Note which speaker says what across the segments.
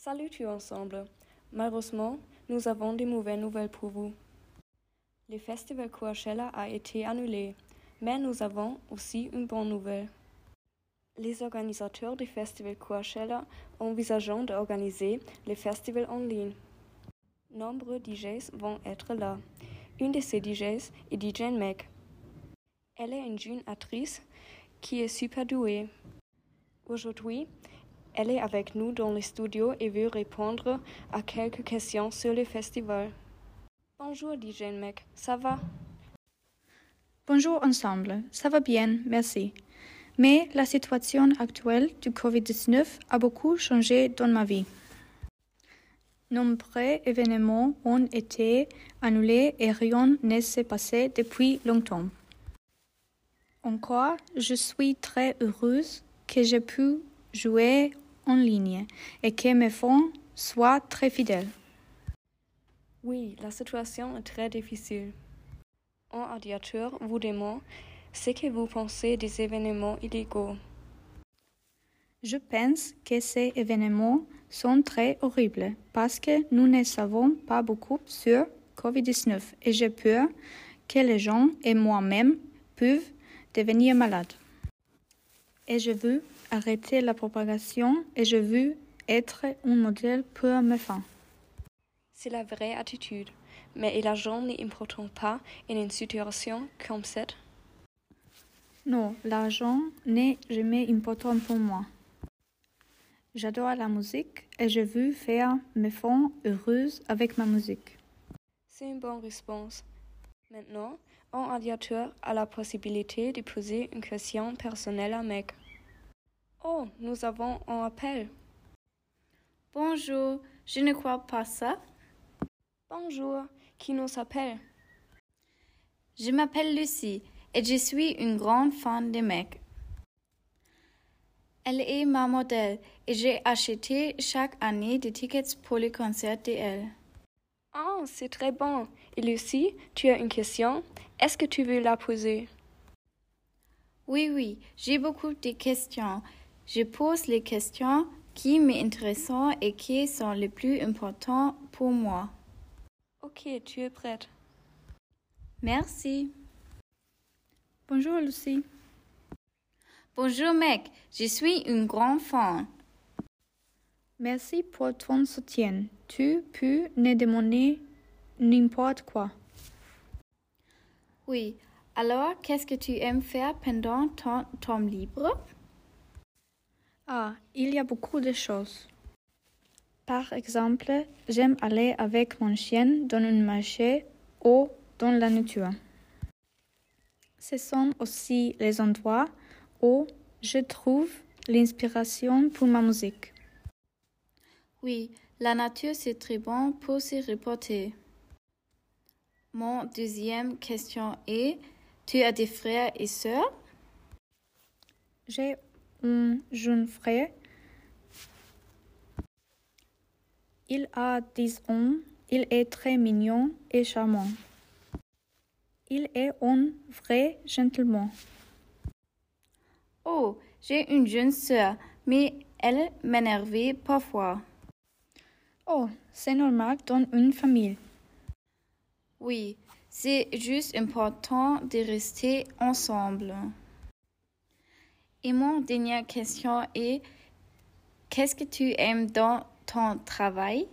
Speaker 1: Salut tout ensemble. Malheureusement, nous avons des mauvaises nouvelles pour vous. Le festival Coachella a été annulé, mais nous avons aussi une bonne nouvelle. Les organisateurs du festival Coachella envisageant d'organiser le festival en ligne. Nombreux DJs vont être là. Une de ces DJs est DJ Meg. Elle est une jeune actrice qui est super douée. Aujourd'hui, elle est avec nous dans le studio et veut répondre à quelques questions sur le festival. Bonjour DJ Mec, ça va?
Speaker 2: Bonjour ensemble, ça va bien, merci. Mais la situation actuelle du Covid-19 a beaucoup changé dans ma vie. Nombreux événements ont été annulés et rien ne s'est passé depuis longtemps. Encore, je suis très heureuse que j'ai pu jouer en ligne et que mes fans soient très fidèles.
Speaker 1: Oui, la situation est très difficile. Un auditeur vous demande ce que vous pensez des événements illégaux.
Speaker 2: Je pense que ces événements sont très horribles parce que nous ne savons pas beaucoup sur COVID-19 et j'ai peur que les gens et moi-même peuvent devenir malades. Et je veux arrêter la propagation et je veux être un modèle pour mes fans.
Speaker 1: C'est la vraie attitude, mais l'argent n'est important pas en une situation comme cette.
Speaker 2: Non, l'argent n'est jamais important pour moi. J'adore la musique et je veux faire mes fans heureuses avec ma musique.
Speaker 1: C'est une bonne réponse. Maintenant, un auditeur a la possibilité de poser une question personnelle à Meg. Oh, nous avons un appel.
Speaker 3: Bonjour, je ne crois pas ça.
Speaker 1: Bonjour, qui nous appelle?
Speaker 3: Je m'appelle Lucie et je suis une grande fan de Meg. Elle est ma modèle et j'ai acheté chaque année des tickets pour le concert d'elle.
Speaker 1: Oh, c'est très bon. Et Lucie, tu as une question? Est-ce que tu veux la poser?
Speaker 3: Oui, oui, j'ai beaucoup de questions. Je pose les questions qui m'intéressent et qui sont les plus importantes pour moi.
Speaker 1: Ok, tu es prête.
Speaker 3: Merci.
Speaker 2: Bonjour Lucie.
Speaker 3: Bonjour mec, je suis une grande fan.
Speaker 2: Merci pour ton soutien. Tu peux me demander n'importe quoi.
Speaker 3: Oui, alors qu'est-ce que tu aimes faire pendant ton temps libre?
Speaker 2: Ah, il y a beaucoup de choses. Par exemple, j'aime aller avec mon chien dans un marché ou dans la nature. Ce sont aussi les endroits où je trouve l'inspiration pour ma musique.
Speaker 3: Oui, la nature c'est très bon pour se reporter. Mon deuxième question est, tu as des frères et sœurs?
Speaker 2: J'ai un jeune frère. Il a 10 ans. Il est très mignon et charmant. Il est un vrai gentleman.
Speaker 3: Oh, j'ai une jeune sœur, mais elle m'énerve parfois.
Speaker 2: Oh, c'est normal dans une famille.
Speaker 3: Oui, c'est juste important de rester ensemble. Et mon dernière question est, qu'est-ce que tu aimes dans ton travail?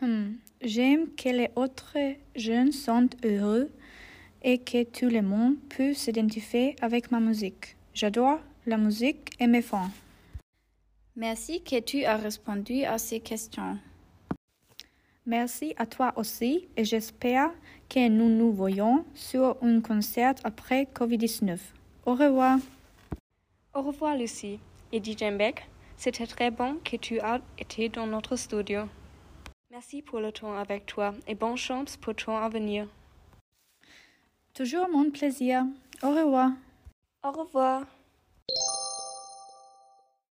Speaker 2: Hmm, J'aime que les autres jeunes sont heureux et que tout le monde peut s'identifier avec ma musique. J'adore la musique et mes fans.
Speaker 3: Merci que tu as répondu à ces questions.
Speaker 2: Merci à toi aussi et j'espère que nous nous voyons sur un concert après Covid-19. Au revoir.
Speaker 1: Au revoir Lucie. Et DJ Beck, c'était très bon que tu aies été dans notre studio. Merci pour le temps avec toi et bonne chance pour ton avenir.
Speaker 2: Toujours mon plaisir. Au revoir.
Speaker 1: Au revoir.